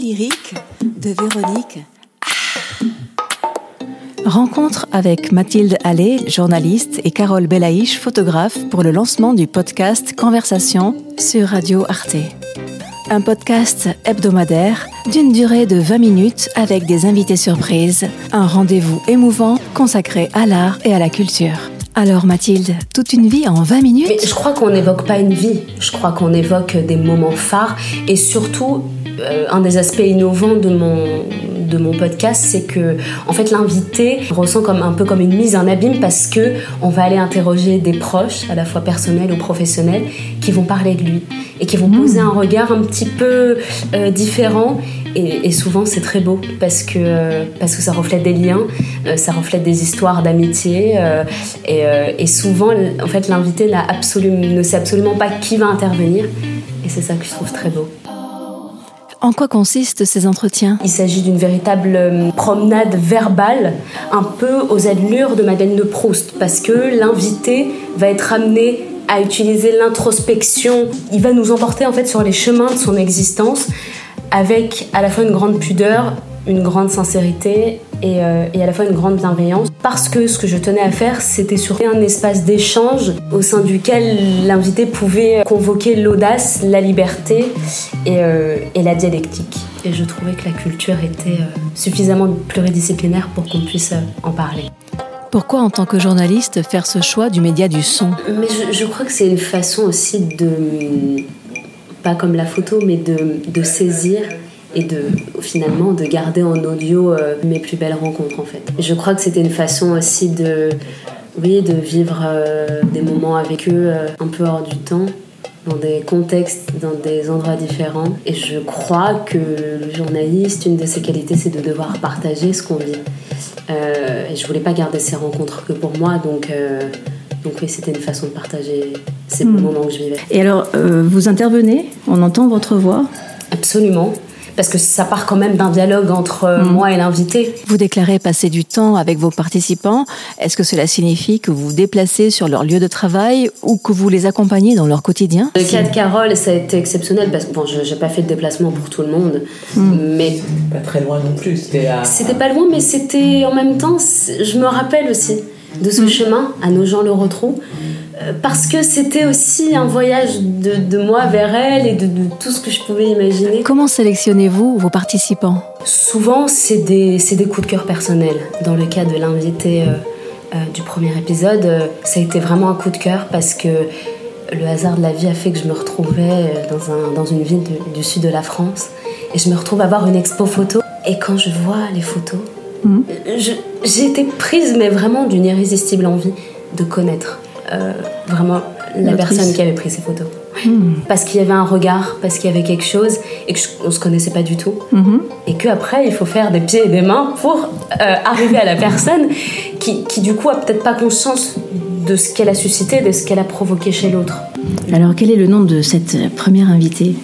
lyrique de Véronique. Ah. Rencontre avec Mathilde Allais, journaliste, et Carole Belaïch, photographe, pour le lancement du podcast Conversation sur Radio Arte. Un podcast hebdomadaire d'une durée de 20 minutes avec des invités surprises, un rendez-vous émouvant consacré à l'art et à la culture. Alors Mathilde, toute une vie en 20 minutes? Mais je crois qu'on n'évoque pas une vie, je crois qu'on évoque des moments phares et surtout euh, un des aspects innovants de mon, de mon podcast, c'est que en fait l'invité ressent comme un peu comme une mise en abîme parce que on va aller interroger des proches, à la fois personnels ou professionnels, qui vont parler de lui et qui vont Mmh. poser un regard un petit peu euh, différent. Et, et souvent c'est très beau parce que parce que ça reflète des liens, euh, ça reflète des histoires d'amitié euh, et, euh, et souvent en fait l'invité n'a absolument ne sait absolument pas qui va intervenir et c'est ça que je trouve très beau. En quoi consistent ces entretiens? Il s'agit d'une véritable euh, promenade verbale, un peu aux allures de Madeleine de Proust, parce que l'invité va être amené à utiliser l'introspection. Il va nous emporter en fait sur les chemins de son existence, avec à la fois une grande pudeur, une grande sincérité et, euh, et à la fois une grande bienveillance. Parce que ce que je tenais à faire, c'était surtout un espace d'échange au sein duquel l'invité pouvait convoquer l'audace, la liberté et, euh, et la dialectique. Et je trouvais que la culture était euh, suffisamment pluridisciplinaire pour qu'on puisse en parler. Pourquoi en tant que journaliste faire ce choix du média du son? Mais je, je crois que c'est une façon aussi de, pas comme la photo, mais de, de saisir et de finalement de garder en audio euh, mes plus belles rencontres en fait. Je crois que c'était une façon aussi de, oui, de vivre euh, des moments avec eux euh, un peu hors du temps dans des contextes, dans des endroits différents. Et je crois que le journaliste, une de ses qualités, c'est de devoir partager ce qu'on vit. Et je voulais pas garder ces rencontres que pour moi, donc, donc oui, c'était une façon de partager ces Hmm. moments que je vivais. Et alors, euh, vous intervenez, on entend votre voix? Absolument. Parce que ça part quand même d'un dialogue entre euh, moi et l'invité. Vous déclarez passer du temps avec vos participants. Est-ce que cela signifie que vous vous déplacez sur leur lieu de travail ou que vous les accompagnez dans leur quotidien? Le cas de Carole, ça a été exceptionnel parce que bon, je n'ai pas fait de déplacement pour tout le monde, mais Pas très loin non plus, c'était à... c'était pas loin, mais c'était en même temps, je me rappelle aussi de ce chemin à nos gens le retrou euh, parce que c'était aussi un voyage de, de moi vers elle et de, de tout ce que je pouvais imaginer. Comment sélectionnez-vous vos participants? Souvent, c'est des, des coups de cœur personnels. Dans le cas de l'invité euh, euh, du premier épisode, euh, ça a été vraiment un coup de cœur parce que le hasard de la vie a fait que je me retrouvais euh, dans, un, dans une ville de- du sud de la France et je me retrouve à voir une expo photo. Et quand je vois les photos, je- j'ai été prise, mais vraiment d'une irrésistible envie de connaître euh, vraiment la personne qui avait pris ces photos. Hmm. Parce qu'il y avait un regard, parce qu'il y avait quelque chose et qu'on se connaissait pas du tout Mhm. et qu'après il faut faire des pieds et des mains pour euh, arriver à la personne qui, qui du coup a peut-être pas conscience de ce qu'elle a suscité, de ce qu'elle a provoqué chez l'autre. Alors, quel est le nom de cette première invitée?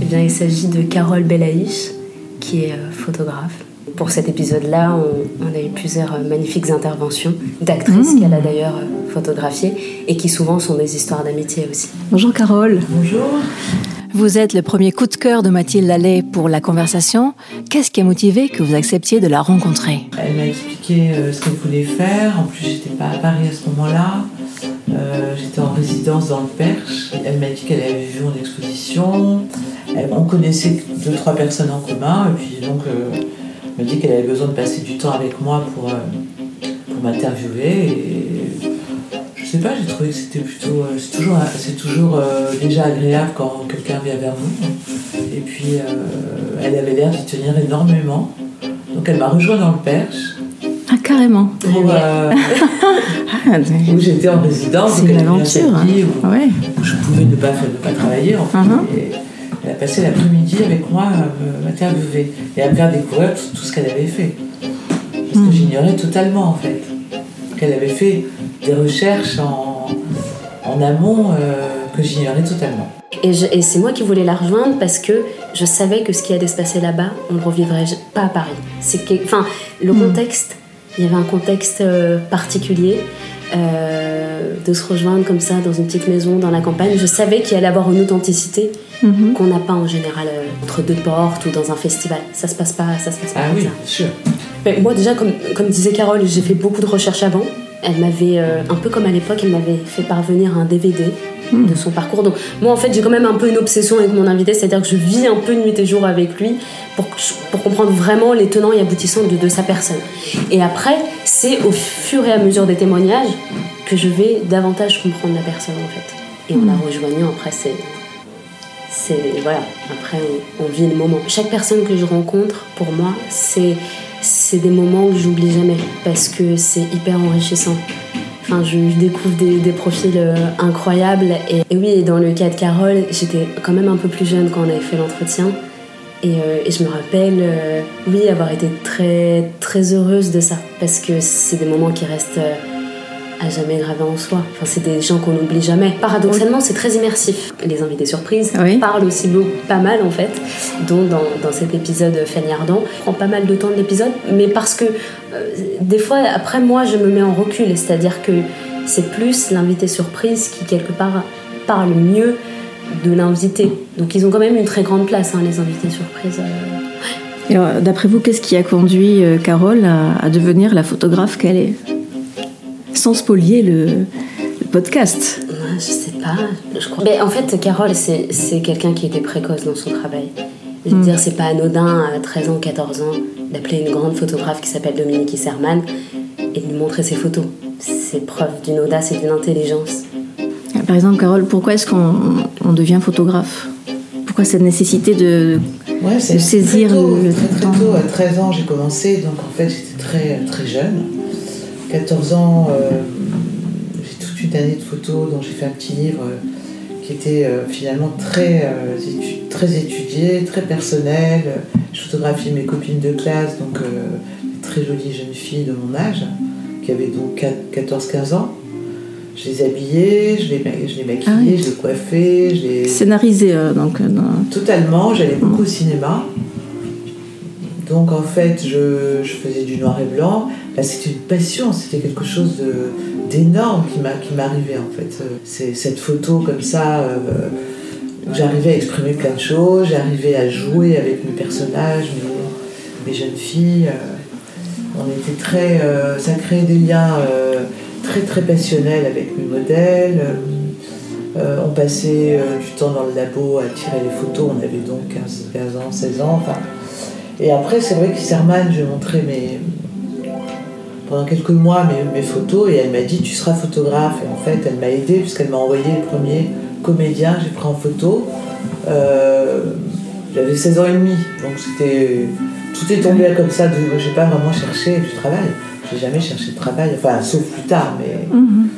Eh bien, il s'agit de Carole Belaïch, qui est euh, photographe. Pour cet épisode-là, on, on a eu plusieurs magnifiques interventions d'actrices qu'elle a d'ailleurs euh, photographiées et qui souvent sont des histoires d'amitié aussi. Bonjour Carole. Bonjour. Vous êtes le premier coup de cœur de Mathilde Allais pour la conversation. Qu'est-ce qui a motivé que vous acceptiez de la rencontrer? Elle m'a expliqué euh, ce qu'elle voulait faire. En plus, j'étais pas à Paris à ce moment-là. Euh, j'étais en résidence dans le Perche. Elle m'a dit qu'elle avait vu mon exposition. Elle- on connaissait deux, trois personnes en commun. Et puis, donc, euh, elle m'a dit qu'elle avait besoin de passer du temps avec moi pour, euh, pour m'interviewer. Et je sais pas, j'ai trouvé que c'était plutôt. euh, c'est toujours, c'est toujours euh, déjà agréable quand quelqu'un vient vers vous. Et puis, elle avait l'air d'y tenir énormément. Donc, elle m'a rejoint dans le Perche. Ah, carrément. Ah, où j'étais en résidence, C'est une aventure, Saint-Denis, où, ouais. où je pouvais ne pas, ne pas travailler. En fait, et a passé l'après-midi avec moi à me- m'interviewer et à me faire découvrir tout, tout ce qu'elle avait fait. Parce que j'ignorais totalement en fait qu'elle avait fait des recherches en, en amont euh, que j'ignorais totalement. Et, c'est moi qui voulais la rejoindre parce que je savais que ce qui allait se passer là-bas, on ne revivrait pas à Paris. C'est enfin, le contexte Il y avait un contexte euh, particulier. Euh, de se rejoindre comme ça dans une petite maison dans la campagne, je savais qu'il allait avoir une authenticité Mhm. qu'on n'a pas en général euh, entre deux portes ou dans un festival. Ça se passe pas, ça se passe pas Ah comme oui, ça. sûr. Mais moi déjà, comme, comme disait Carole, j'ai fait beaucoup de recherches avant. Elle m'avait, euh, un peu comme à l'époque, elle m'avait fait parvenir un DVD de son parcours. Donc moi en fait j'ai quand même un peu une obsession avec mon invité, c'est-à-dire que je vis un peu nuit et jour avec lui pour, pour comprendre vraiment les tenants et aboutissants de, de sa personne. Et après, c'est au fur et à mesure des témoignages que je vais davantage comprendre la personne en fait. Et en la rejoignant, après c'est c'est voilà après on, on vit le moment chaque personne que je rencontre pour moi c'est c'est des moments que j'oublie jamais parce que c'est hyper enrichissant. Enfin je, découvre des, profils euh, incroyables et, oui dans le cas de Carole j'étais quand même un peu plus jeune quand on avait fait l'entretien. Et, euh, je me rappelle euh, oui avoir été très très heureuse de ça parce que c'est des moments qui restent à jamais gravés en soi. Enfin, c'est des gens qu'on n'oublie jamais. Paradoxalement, c'est très immersif. Les invités surprises Oui. parlent aussi beaucoup, pas mal en fait, dont dans, dans cet épisode Fanny Ardant. prend pas mal de temps de l'épisode, mais parce que euh, des fois, après moi, je me mets en recul, c'est-à-dire que c'est plus l'invité surprise qui quelque part parle mieux de l'invité. Donc ils ont quand même une très grande place, hein, les invités surprises. euh. D'après vous, qu'est-ce qui a conduit euh, Carole à, à devenir la photographe qu'elle est? Sans spolier le, le podcast. Je sais pas, je crois. Mais en fait, Carole, c'est c'est quelqu'un qui était précoce dans son travail. Je veux dire, c'est pas anodin à 13 ans, 14 ans d'appeler une grande photographe qui s'appelle Dominique Isserman et de lui montrer ses photos. C'est preuve d'une audace et d'une intelligence. Par exemple, Carole, pourquoi est-ce qu'on on devient photographe? Pourquoi cette nécessité de... Ouais, c'est de saisir très tôt, le très, très temps? tôt, à 13 ans, j'ai commencé, donc en fait j'étais très, très jeune. 14 ans, euh, j'ai toute une année de photos dont j'ai fait un petit livre euh, qui était euh, finalement très, très étudié, très personnel. Je photographiais mes copines de classe, donc des très jolies jeunes filles de mon âge, qui avaient donc 14-15 ans. Je les habillais, je les, je les maquillais, Ah oui. je les coiffais, je les... Scénarisé, euh, donc. Totalement, j'allais beaucoup au cinéma. Donc en fait, je, je faisais du noir et blanc. Là, c'était une passion, c'était quelque chose d'énorme qui m'a- qui m'arrivait en fait. Euh, C'est cette photo comme ça, euh, j'arrivais à exprimer plein de choses, j'arrivais à jouer avec mes personnages, mes, jeunes filles. euh, on était très. ça créait des liens très très passionnels avec mes modèles. on passait du temps dans le labo à tirer les photos, on avait donc 15, 15 ans, 16 ans. Et après, c'est vrai qu'Isserman, je montré mes, pendant quelques mois mes, mes photos et elle m'a dit Tu seras photographe. Et en fait, elle m'a aidé puisqu'elle m'a envoyé le premier comédien que j'ai pris en photo. Euh, J'avais 16 ans et demi, donc c'était. Tout est tombé comme ça, de, j'ai pas vraiment cherché du travail. J'ai jamais cherché de travail, enfin, sauf plus tard, mais. Mhm.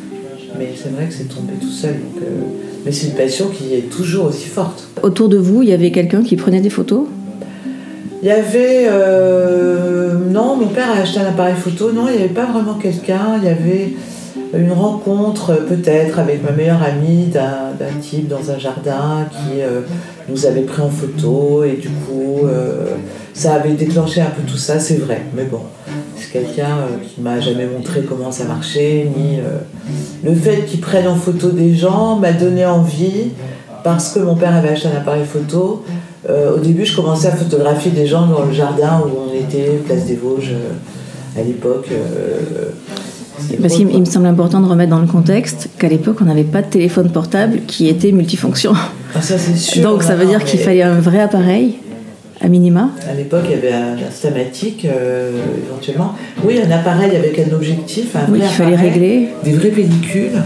Mais c'est vrai que c'est tombé tout seul. Donc, euh, Mais c'est une passion qui est toujours aussi forte. Autour de vous, il y avait quelqu'un qui prenait des photos? Il y avait. euh, Non, mon père a acheté un appareil photo. Non, il n'y avait pas vraiment quelqu'un. Il y avait une rencontre, peut-être, avec ma meilleure amie d'un type dans un jardin qui euh, nous avait pris en photo. Et du coup, euh, ça avait déclenché un peu tout ça, c'est vrai. Mais bon, c'est quelqu'un qui m'a jamais montré comment ça marchait, ni. Le fait qu'il prenne en photo des gens m'a donné envie, parce que mon père avait acheté un appareil photo. Euh, au début, je commençais à photographier des gens dans le jardin où on était, place des Vosges, euh, à l'époque. euh, Parce qu'il il me semble important de remettre dans le contexte qu'à l'époque, on n'avait pas de téléphone portable qui était multifonction. Ah, ça, c'est sûr. Donc ça veut non, dire qu'il fallait un vrai appareil, à minima. À l'époque, il y avait un, euh, éventuellement. Oui, un appareil avec un objectif, un Oui, vrai qu'il fallait appareil, régler. Des vraies pellicules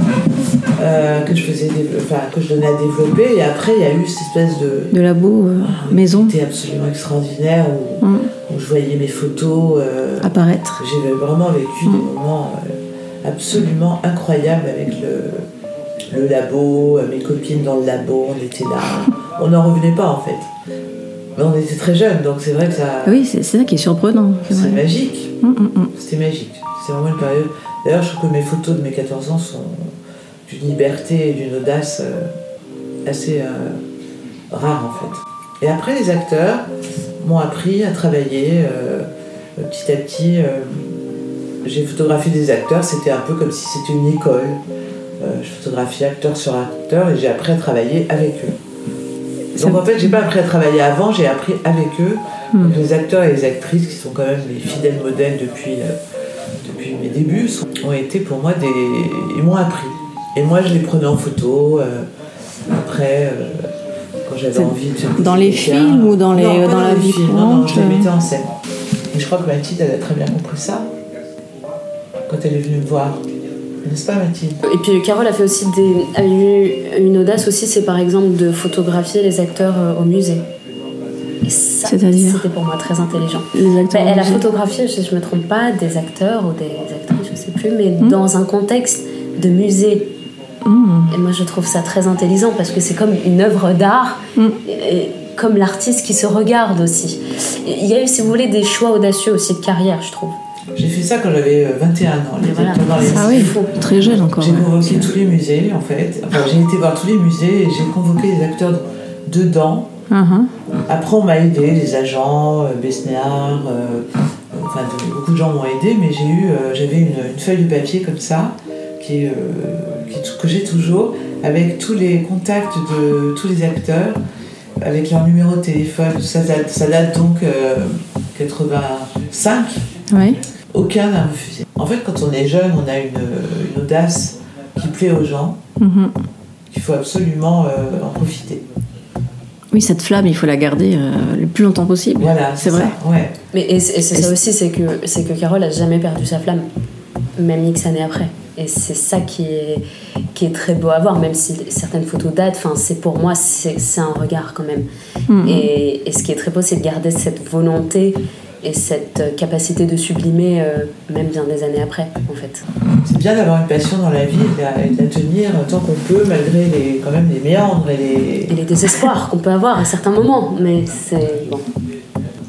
euh, que, je faisais que je donnais à développer. Et après, il y a eu cette espèce de. De labo, euh, maison, C'était absolument extraordinaire où, Mm. où je voyais mes photos. euh, apparaître. J'ai vraiment vécu des moments euh, absolument incroyables avec le, le labo, mes copines dans le labo, on était là. On n'en revenait pas en fait. Mais on était très jeunes, donc c'est vrai que ça. Ah oui, c'est ça qui est surprenant. c'est magique. Mm, mm, mm. C'était magique. C'est vraiment une période. D'ailleurs, je trouve que mes photos de mes 14 ans sont d'une liberté et d'une audace euh, assez euh, rare en fait. Et après, les acteurs m'ont appris à travailler euh, petit à petit. j'ai photographié des acteurs, c'était un peu comme si c'était une école. Je photographiais acteur sur acteur et j'ai appris à travailler avec eux. Donc en fait, j'ai pas appris à travailler avant, j'ai appris avec eux. Hmm. Les acteurs et les actrices, qui sont quand même les fidèles modèles depuis, euh, depuis mes débuts, sont- ont été pour moi des. Ils m'ont appris. Et moi, je les prenais en photo. euh, après, euh, quand j'avais envie de. faire dans des les films ou dans les- Non, pas dans la vie films, non, je les euh. mettais en scène. Et je crois que Mathilde, elle a très bien compris ça quand elle est venue me voir. N'est-ce pas, Mathilde? Et puis Carole a fait aussi des, a eu une audace aussi, c'est par exemple de photographier les acteurs euh, au musée. Et ça, C'est-à-dire c'était pour moi très intelligent. Les acteurs. Elle a photographié, je, je me trompe pas, des acteurs ou des actrices, je sais plus, mais Hmm. dans un contexte de musée. Hmm. Et moi, je trouve ça très intelligent parce que c'est comme une œuvre d'art, Mm. comme l'artiste qui se regarde aussi. Il y a eu, si vous voulez, des choix audacieux aussi de carrière, je trouve. J'ai fait ça quand j'avais euh, 21 ans. les Et voilà. les Ah oui, très jeune encore. J'ai ouais. convoqué tous les musées, en fait. Enfin, j'ai été voir tous les musées et j'ai convoqué les acteurs dedans. Mhm. Après, on m'a aidé, les agents, euh, Besnéard, euh, enfin, beaucoup de gens m'ont aidé, mais j'ai eu, euh, j'avais une, une feuille de papier comme ça, qui, est, euh, qui est- que j'ai toujours, avec tous les contacts de tous les acteurs, avec leur numéro de téléphone. Ça date, ça date donc euh, 85. Oui. Aucun n'a refusé. En fait, quand on est jeune, on a une, une audace qui plaît aux gens, Mhm. qu'il faut absolument euh, en profiter. Oui, cette flamme, il faut la garder euh, le plus longtemps possible. Voilà, C'est ça. vrai. Ouais. Mais et c'est et c'est Et ça aussi, c'est que, c'est que Carole a jamais perdu sa flamme, même X années après. Et c'est ça qui est, qui est très beau à voir, même si certaines photos datent, enfin, c'est pour moi, c'est c'est un regard quand même. Mhm. Et, et ce qui est très beau, c'est de garder cette volonté et cette capacité de sublimer, euh, même bien des années après, en fait. C'est bien d'avoir une passion dans la vie et de la, et de la tenir tant qu'on peut, malgré les, quand même les méandres et les. Et les désespoirs qu'on peut avoir à certains moments, mais c'est bon.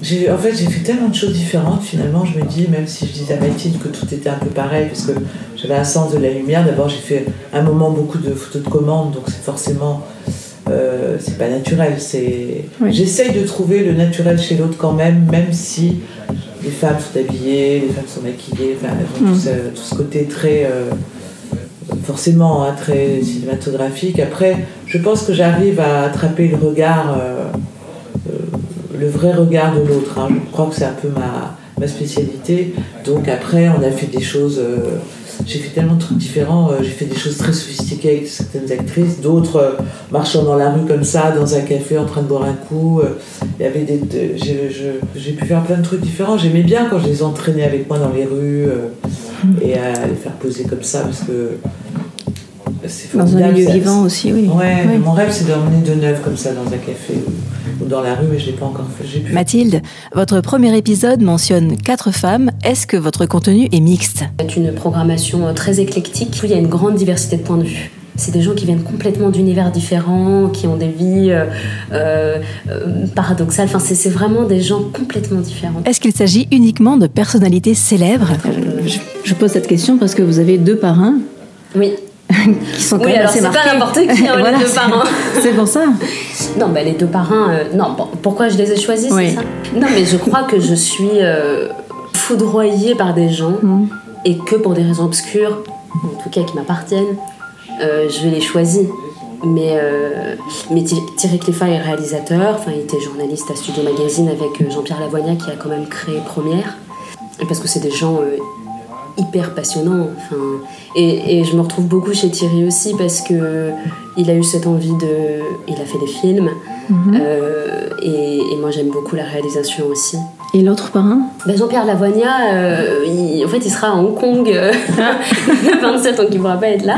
En fait, j'ai fait tellement de choses différentes finalement. Je me dis, même si je disais à Mathilde que tout était un peu pareil, parce que j'avais un sens de la lumière. D'abord, j'ai fait un moment beaucoup de photos de commande, donc c'est forcément. euh, c'est pas naturel. C'est. Oui. J'essaye de trouver le naturel chez l'autre quand même, même si les femmes sont habillées, les femmes sont maquillées, enfin, elles ont Mm. tout, ce, tout ce côté très. euh, forcément hein, très cinématographique. Après, je pense que j'arrive à attraper le regard, euh, le vrai regard de l'autre. hein. Je crois que c'est un peu ma, ma spécialité. Donc après, on a fait des choses. euh, j'ai fait tellement de trucs différents. euh, j'ai fait des choses très sophistiquées avec certaines actrices, d'autres euh, marchant dans la rue comme ça, dans un café en train de boire un coup. Il y avait des, de- j'ai, pu faire plein de trucs différents. J'aimais bien quand je les entraînais avec moi dans les rues euh, et à les faire poser comme ça parce que c'est Dans un ça- vivant aussi, oui. Ouais, Oui. mon rêve c'est d'emmener de neuf comme ça dans un café dans la rue, mais je l'ai pas encore fait. Mathilde, votre premier épisode mentionne quatre femmes. Est-ce que votre contenu est mixte? C'est une programmation euh, très éclectique. Il y a une grande diversité de points de vue. C'est des gens qui viennent complètement d'univers différents, qui ont des vies euh, euh, paradoxales. Enfin, c'est c'est vraiment des gens complètement différents. Est-ce qu'il s'agit uniquement de personnalités célèbres? Je, je pose cette question parce que vous avez deux parrains Oui. qui sont quand Oui, même alors assez c'est pas n'importe qui, hein, Voilà, les deux c'est- parrains. C'est pour ça. Non, bah, les deux parrains. euh, non, bon, pourquoi je les ai choisis, Oui. c'est ça? Non, mais je crois que je suis euh, foudroyée par des gens Mm. et que pour des raisons obscures, en tout cas qui m'appartiennent, euh, je les choisis. Mais, mais Thi- Thierry Cleffa est réalisateur, enfin, il était journaliste à Studio Magazine avec Jean-Pierre Lavoigna qui a quand même créé Première. Parce que c'est des gens hyper passionnants. Enfin, et, et je me retrouve beaucoup chez Thierry aussi parce que il a eu cette envie de. Il a fait des films. Euh, et, et moi j'aime beaucoup la réalisation aussi. Et l'autre parrain Ben, Jean-Pierre Lavoigna, euh, il- en fait, il sera à Hong Kong euh, le 27, donc il ne pourra pas être là.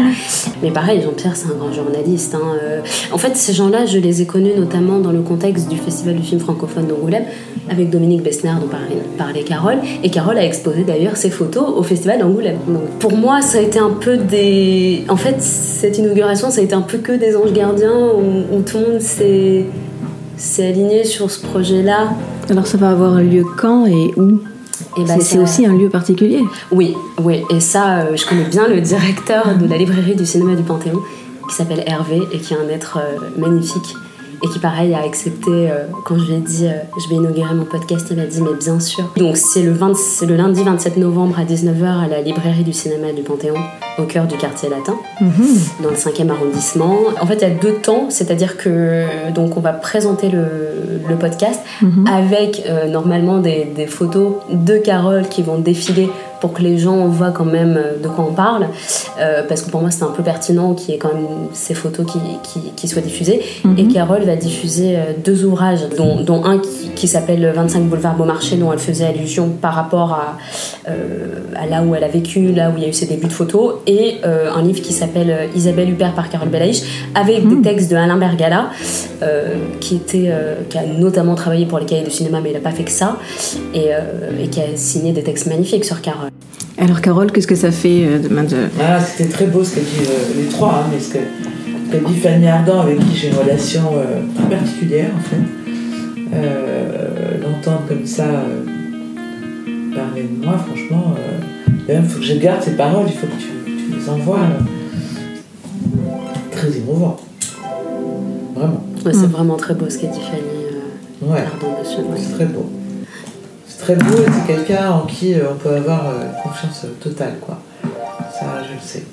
Mais pareil, Jean-Pierre, c'est un grand journaliste. hein, euh. En fait, ces gens-là, je les ai connus notamment dans le contexte du Festival du film francophone d'Angoulême, avec Dominique Bessner, dont parlait, Carole. Et Carole a exposé d'ailleurs ses photos au Festival d'Angoulême. Donc, pour moi, ça a été un peu des. En fait, cette inauguration, ça a été un peu que des anges gardiens où, où tout le monde s'est aligné sur ce projet-là. Alors ça va avoir lieu quand et où Et ben, C'est c'est ça- aussi un lieu particulier. Oui, oui, et ça, euh, je connais bien le directeur de la librairie du cinéma du Panthéon, qui s'appelle Hervé et qui est un être euh, magnifique. Et qui pareil a accepté quand je lui ai dit je vais inaugurer mon podcast, il m'a dit mais bien sûr. Donc c'est le, le lundi 27 novembre à 19h à la librairie du cinéma du Panthéon au cœur du quartier latin, mhm. dans le 5e arrondissement. En fait, il y a deux temps, c'est-à-dire que donc on va présenter le, le podcast mhm. avec normalement des, des photos de Carole qui vont défiler pour que les gens voient quand même euh, de quoi on parle, euh, parce que pour moi c'est un peu pertinent qu'il y ait quand même ces photos qui, qui, soient diffusées. Mhm. Et Carole va diffuser euh, deux ouvrages, dont, dont un qui, qui s'appelle 25 boulevard Beaumarchais, dont elle faisait allusion par rapport à, à, là où elle a vécu, là où il y a eu ses débuts de photos, et un livre qui s'appelle Isabelle Huppert par Carole Belaïch, avec des mhm. textes de Alain Bergala, qui, était, qui a notamment travaillé pour les cahiers de cinéma, mais il n'a pas fait que ça, et, et qui a signé des textes magnifiques sur Carole. Alors Carole, qu'est-ce que ça fait euh, demain de... Ah, c'était très beau ce qu'elle dit, euh, les trois, hein, mais ce qu'elle dit Fanny Ardant, avec qui j'ai une relation euh, très particulière en fait. L'entendre comme ça parler de moi, franchement, il faut que je garde ces paroles, il faut que tu, les envoies. très émouvant. Vraiment. c'est mm. vraiment très beau ce qu'a dit Fanny Ardant dessus. C'est très beau très beau et c'est quelqu'un en qui euh, on peut avoir euh, confiance totale, quoi. Ça, je le sais.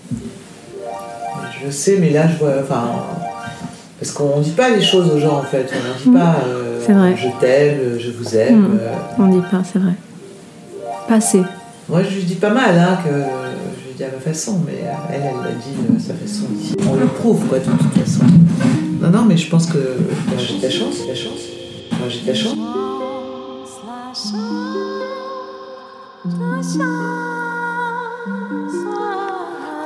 Je le sais, mais là, je vois. Enfin. Parce qu'on dit pas les choses aux gens, en fait. On dit pas euh, je t'aime, je vous aime. Mm. On dit pas, c'est vrai. Pas assez. Moi, je lui dis pas mal, hein, que je lui dis à ma façon, mais elle, elle l'a dit à sa façon. On le prouve, quoi, de toute façon. Non, non, mais je pense que j'ai de la chance, la chance. j'ai de la chance.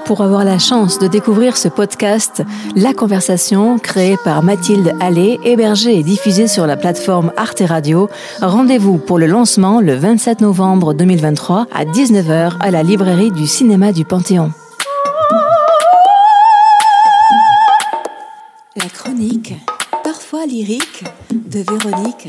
Pour avoir la chance de découvrir ce podcast, La Conversation, créé par Mathilde Allais, hébergé et diffusé sur la plateforme Arte Radio, rendez-vous pour le lancement le 27 novembre 2023 à 19h à la librairie du cinéma du Panthéon. La chronique, parfois lyrique, de Véronique